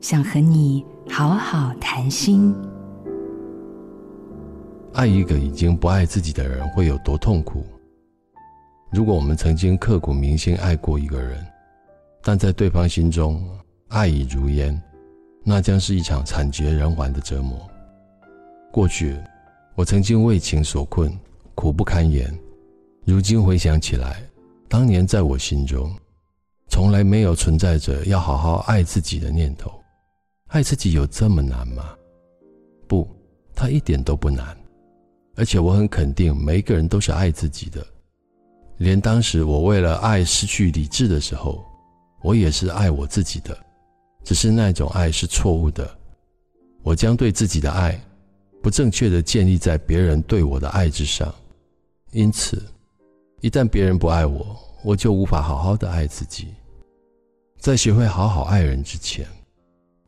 想和你好好谈心。爱一个已经不爱自己的人会有多痛苦？如果我们曾经刻骨铭心爱过一个人，但在对方心中爱已如烟，那将是一场惨绝人寰的折磨。过去，我曾经为情所困，苦不堪言。如今回想起来，当年在我心中，从来没有存在着要好好爱自己的念头。爱自己有这么难吗？不，它一点都不难。而且我很肯定，每一个人都是爱自己的。连当时我为了爱失去理智的时候，我也是爱我自己的，只是那种爱是错误的。我将对自己的爱，不正确的建立在别人对我的爱之上，因此，一旦别人不爱我，我就无法好好的爱自己。在学会好好爱人之前，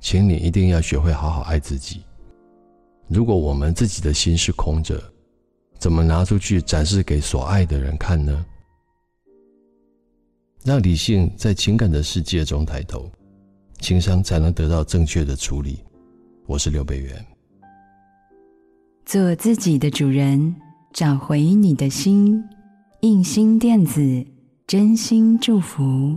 请你一定要学会好好爱自己。如果我们自己的心是空着，怎么拿出去展示给所爱的人看呢？让理性在情感的世界中抬头，情商才能得到正确的处理。我是刘北元。做自己的主人，找回你的心。印心电子，真心祝福。